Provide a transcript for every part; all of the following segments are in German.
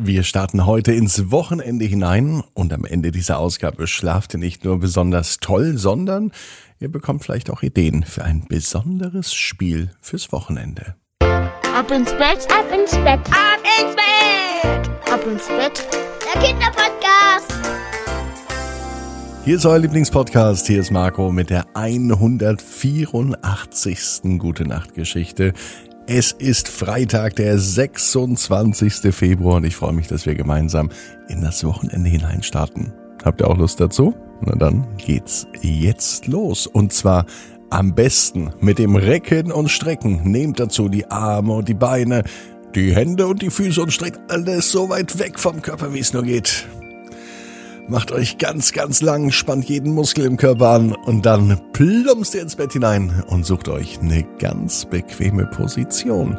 Wir starten heute ins Wochenende hinein und am Ende dieser Ausgabe schlaft ihr nicht nur besonders toll, sondern ihr bekommt vielleicht auch Ideen für ein besonderes Spiel fürs Wochenende. Ab ins Bett, ab ins Bett, ab ins Bett, ab ins Bett. Der Kinderpodcast. Hier ist euer Lieblingspodcast. Hier ist Marco mit der 184. Gute Nacht Geschichte. Es ist Freitag, der 26. Februar und ich freue mich, dass wir gemeinsam in das Wochenende hineinstarten. Habt ihr auch Lust dazu? Na dann geht's jetzt los. Und zwar am besten mit dem Recken und Strecken. Nehmt dazu die Arme und die Beine, die Hände und die Füße und streckt alles so weit weg vom Körper, wie es nur geht. Macht euch ganz, ganz lang, spannt jeden Muskel im Körper an und dann plumpst ihr ins Bett hinein und sucht euch eine ganz bequeme Position.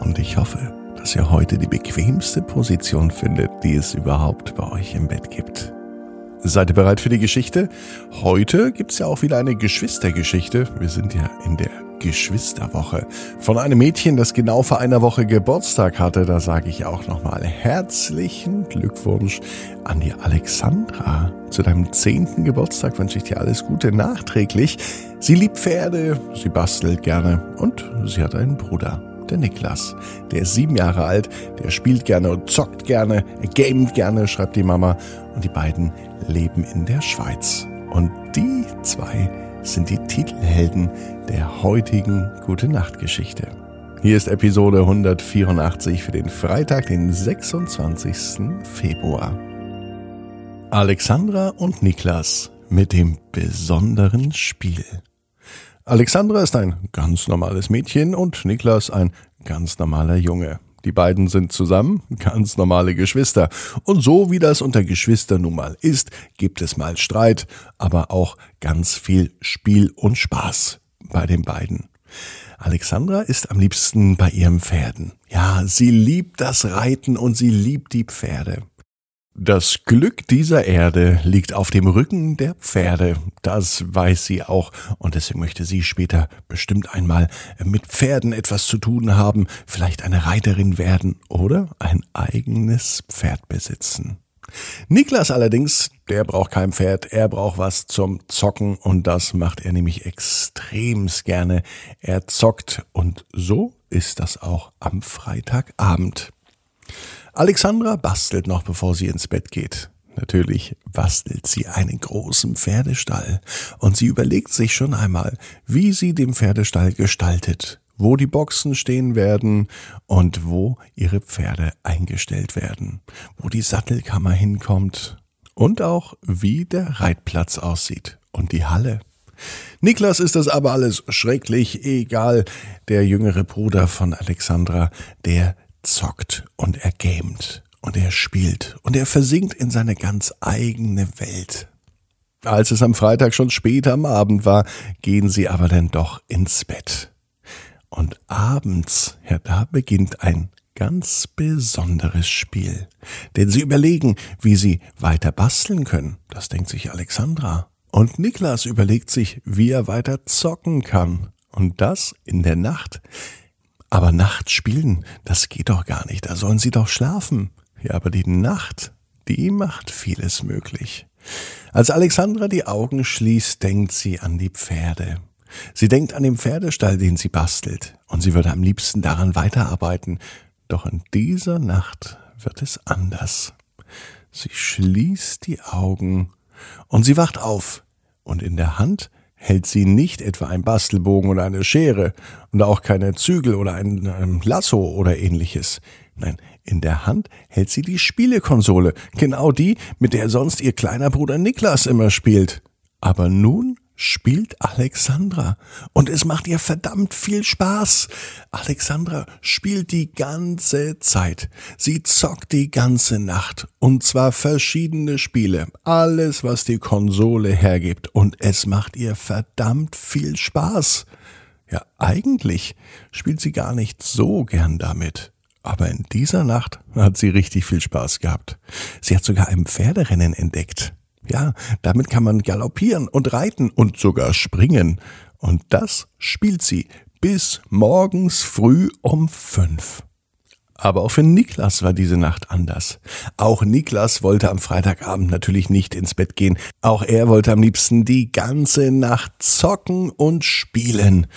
Und ich hoffe, dass ihr heute die bequemste Position findet, die es überhaupt bei euch im Bett gibt. Seid ihr bereit für die Geschichte? Heute gibt's ja auch wieder eine Geschwistergeschichte. Wir sind ja in der Geschwisterwoche. Von einem Mädchen, das genau vor einer Woche Geburtstag hatte, da sage ich auch nochmal herzlichen Glückwunsch an die Alexandra. Zu deinem zehnten Geburtstag wünsche ich dir alles Gute nachträglich. Sie liebt Pferde, sie bastelt gerne und sie hat einen Bruder der Niklas. Der ist sieben Jahre alt, der spielt gerne und zockt gerne, er gamet gerne, schreibt die Mama. Und die beiden leben in der Schweiz. Und die zwei sind die Titelhelden der heutigen Gute Nacht Geschichte. Hier ist Episode 184 für den Freitag, den 26. Februar. Alexandra und Niklas mit dem besonderen Spiel. Alexandra ist ein ganz normales Mädchen und Niklas ein ganz normaler Junge. Die beiden sind zusammen, ganz normale Geschwister. Und so wie das unter Geschwistern nun mal ist, gibt es mal Streit, aber auch ganz viel Spiel und Spaß bei den beiden. Alexandra ist am liebsten bei ihren Pferden. Ja, sie liebt das Reiten und sie liebt die Pferde. Das Glück dieser Erde liegt auf dem Rücken der Pferde, das weiß sie auch, und deswegen möchte sie später bestimmt einmal mit Pferden etwas zu tun haben, vielleicht eine Reiterin werden oder ein eigenes Pferd besitzen. Niklas allerdings, der braucht kein Pferd, er braucht was zum Zocken und das macht er nämlich extremst gerne. Er zockt und so ist das auch am Freitagabend. Alexandra bastelt noch, bevor sie ins Bett geht. Natürlich bastelt sie einen großen Pferdestall und sie überlegt sich schon einmal, wie sie den Pferdestall gestaltet, wo die Boxen stehen werden und wo ihre Pferde eingestellt werden, wo die Sattelkammer hinkommt und auch wie der Reitplatz aussieht und die Halle. Niklas ist das aber alles schrecklich egal. Der jüngere Bruder von Alexandra, der zockt und er gamet und er spielt und er versinkt in seine ganz eigene Welt. Als es am Freitag schon spät am Abend war, gehen sie aber dann doch ins Bett. Und abends, ja, da beginnt ein ganz besonderes Spiel. Denn sie überlegen, wie sie weiter basteln können. Das denkt sich Alexandra. Und Niklas überlegt sich, wie er weiter zocken kann. Und das in der Nacht. Aber nachts spielen, das geht doch gar nicht. Da sollen sie doch schlafen. Ja, aber die Nacht, die macht vieles möglich. Als Alexandra die Augen schließt, denkt sie an die Pferde. Sie denkt an den Pferdestall, den sie bastelt, und sie würde am liebsten daran weiterarbeiten. Doch in dieser Nacht wird es anders. Sie schließt die Augen und sie wacht auf, und in der Hand hält sie nicht etwa ein Bastelbogen oder eine Schere und auch keine Zügel oder ein, ein Lasso oder ähnliches. Nein, in der Hand hält sie die Spielekonsole, genau die, mit der sonst ihr kleiner Bruder Niklas immer spielt. Aber nun spielt Alexandra und es macht ihr verdammt viel Spaß. Alexandra spielt die ganze Zeit. Sie zockt die ganze Nacht und zwar verschiedene Spiele. Alles, was die Konsole hergibt und es macht ihr verdammt viel Spaß. Ja, eigentlich spielt sie gar nicht so gern damit. Aber in dieser Nacht hat sie richtig viel Spaß gehabt. Sie hat sogar ein Pferderennen entdeckt. Ja, damit kann man galoppieren und reiten und sogar springen. Und das spielt sie bis morgens früh um fünf. Aber auch für Niklas war diese Nacht anders. Auch Niklas wollte am Freitagabend natürlich nicht ins Bett gehen. Auch er wollte am liebsten die ganze Nacht zocken und spielen.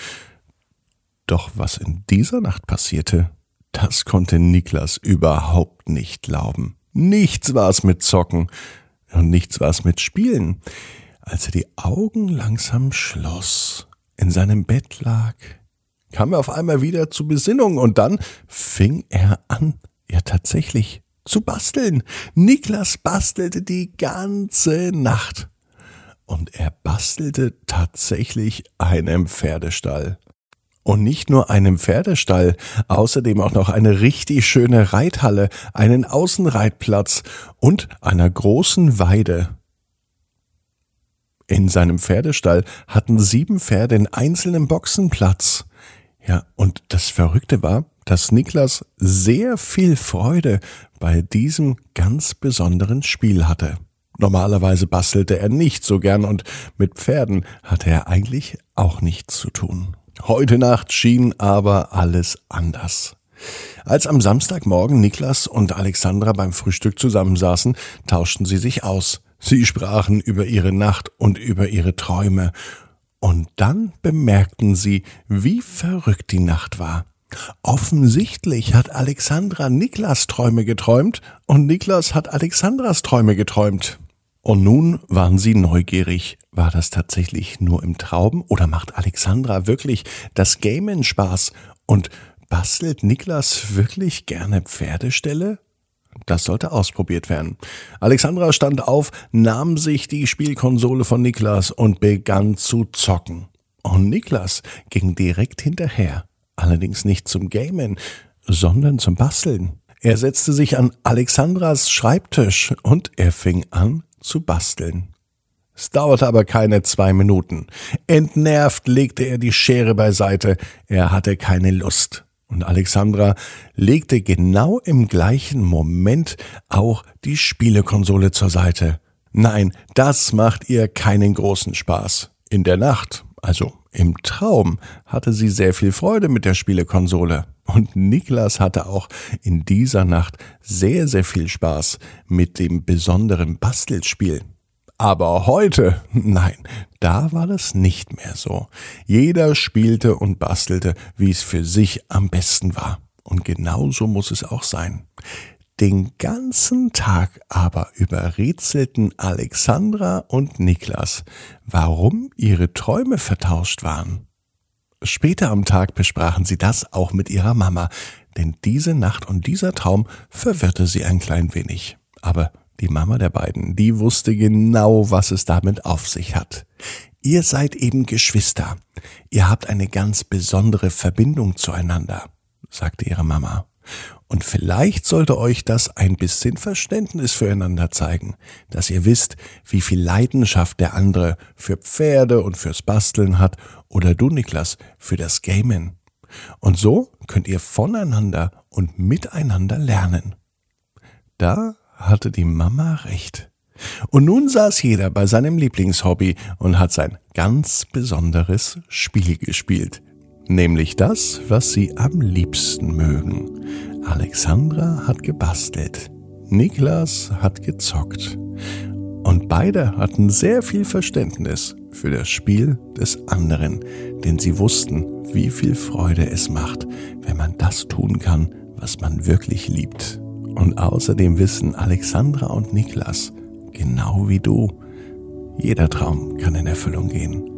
Doch was in dieser Nacht passierte, das konnte Niklas überhaupt nicht glauben. Nichts war es mit Zocken und nichts war es mit Spielen. Als er die Augen langsam schloss, in seinem Bett lag, kam er auf einmal wieder zu Besinnung und dann fing er an, ja tatsächlich zu basteln. Niklas bastelte die ganze Nacht. Und er bastelte tatsächlich einen Pferdestall. Und nicht nur einem Pferdestall, außerdem auch noch eine richtig schöne Reithalle, einen Außenreitplatz und einer großen Weide. In seinem Pferdestall hatten sieben Pferde in einzelnen Boxen Platz. Ja, und das Verrückte war, dass Niklas sehr viel Freude bei diesem ganz besonderen Spiel hatte. Normalerweise bastelte er nicht so gern und mit Pferden hatte er eigentlich auch nichts zu tun. Heute Nacht schien aber alles anders. Als am Samstagmorgen Niklas und Alexandra beim Frühstück zusammensaßen, tauschten sie sich aus. Sie sprachen über ihre Nacht und über ihre Träume und dann bemerkten sie, wie verrückt die Nacht war. Offensichtlich hat Alexandra Niklas Träume geträumt und Niklas hat Alexandras Träume geträumt. Und nun waren sie neugierig. War das tatsächlich nur im Traum oder macht Alexandra wirklich das Gamen Spaß und bastelt Niklas wirklich gerne Pferdeställe? Das sollte ausprobiert werden. Alexandra stand auf, nahm sich die Spielkonsole von Niklas und begann zu zocken. Und Niklas ging direkt hinterher. Allerdings nicht zum Gamen, sondern zum Basteln. Er setzte sich an Alexandras Schreibtisch und er fing an zu basteln. Es dauerte aber keine zwei Minuten. Entnervt legte er die Schere beiseite. Er hatte keine Lust. Und Alexandra legte genau im gleichen Moment auch die Spielekonsole zur Seite. Nein, das macht ihr keinen großen Spaß. In der Nacht, also im Traum, hatte sie sehr viel Freude mit der Spielekonsole. Und Niklas hatte auch in dieser Nacht sehr, sehr viel Spaß mit dem besonderen Bastelspiel. Aber heute, nein, da war das nicht mehr so. Jeder spielte und bastelte, wie es für sich am besten war. Und genau so muss es auch sein. Den ganzen Tag aber überrätselten Alexandra und Niklas, warum ihre Träume vertauscht waren. Später am Tag besprachen sie das auch mit ihrer Mama, denn diese Nacht und dieser Traum verwirrte sie ein klein wenig. Aber die Mama der beiden, die wusste genau, was es damit auf sich hat. Ihr seid eben Geschwister. Ihr habt eine ganz besondere Verbindung zueinander, sagte ihre Mama. Und vielleicht sollte euch das ein bisschen Verständnis füreinander zeigen, dass ihr wisst, wie viel Leidenschaft der andere für Pferde und fürs Basteln hat oder du, Niklas, für das Gamen. Und so könnt ihr voneinander und miteinander lernen. Da hatte die Mama recht. Und nun saß jeder bei seinem Lieblingshobby und hat sein ganz besonderes Spiel gespielt. Nämlich das, was sie am liebsten mögen. Alexandra hat gebastelt. Niklas hat gezockt. Und beide hatten sehr viel Verständnis für das Spiel des anderen, denn sie wussten, wie viel Freude es macht, wenn man das tun kann, was man wirklich liebt. Und außerdem wissen Alexandra und Niklas, genau wie du, jeder Traum kann in Erfüllung gehen.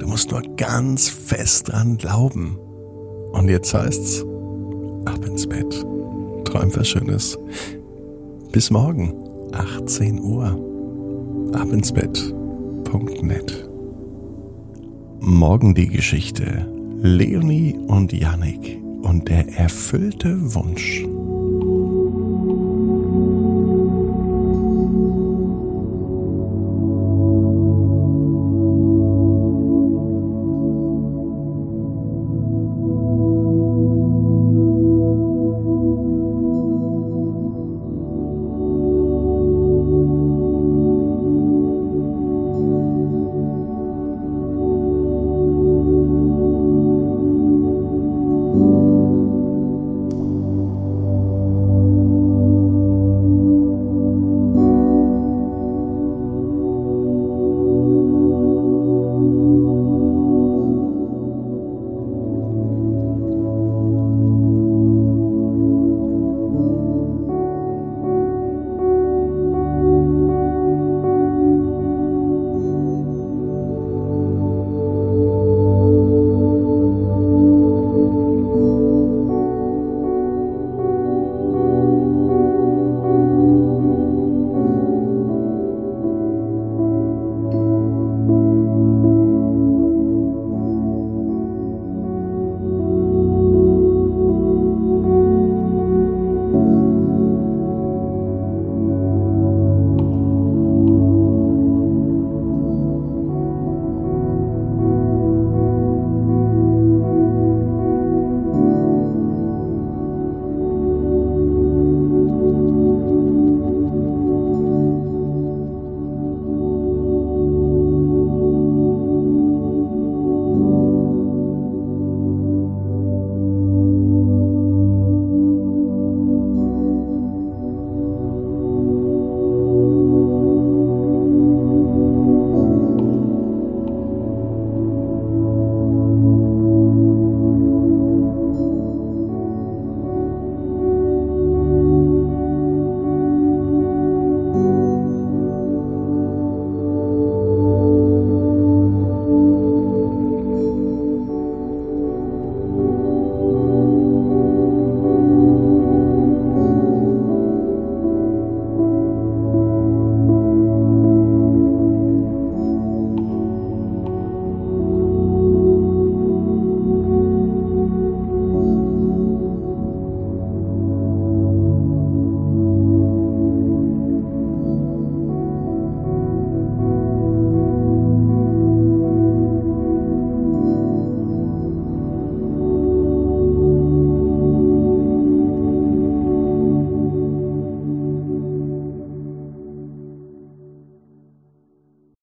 Du musst nur ganz fest dran glauben. Und jetzt heißt's, ab ins Bett. Träum was Schönes. Bis morgen, 18 Uhr. Ab ins Bett.net. Morgen die Geschichte. Leonie und Yannick und der erfüllte Wunsch.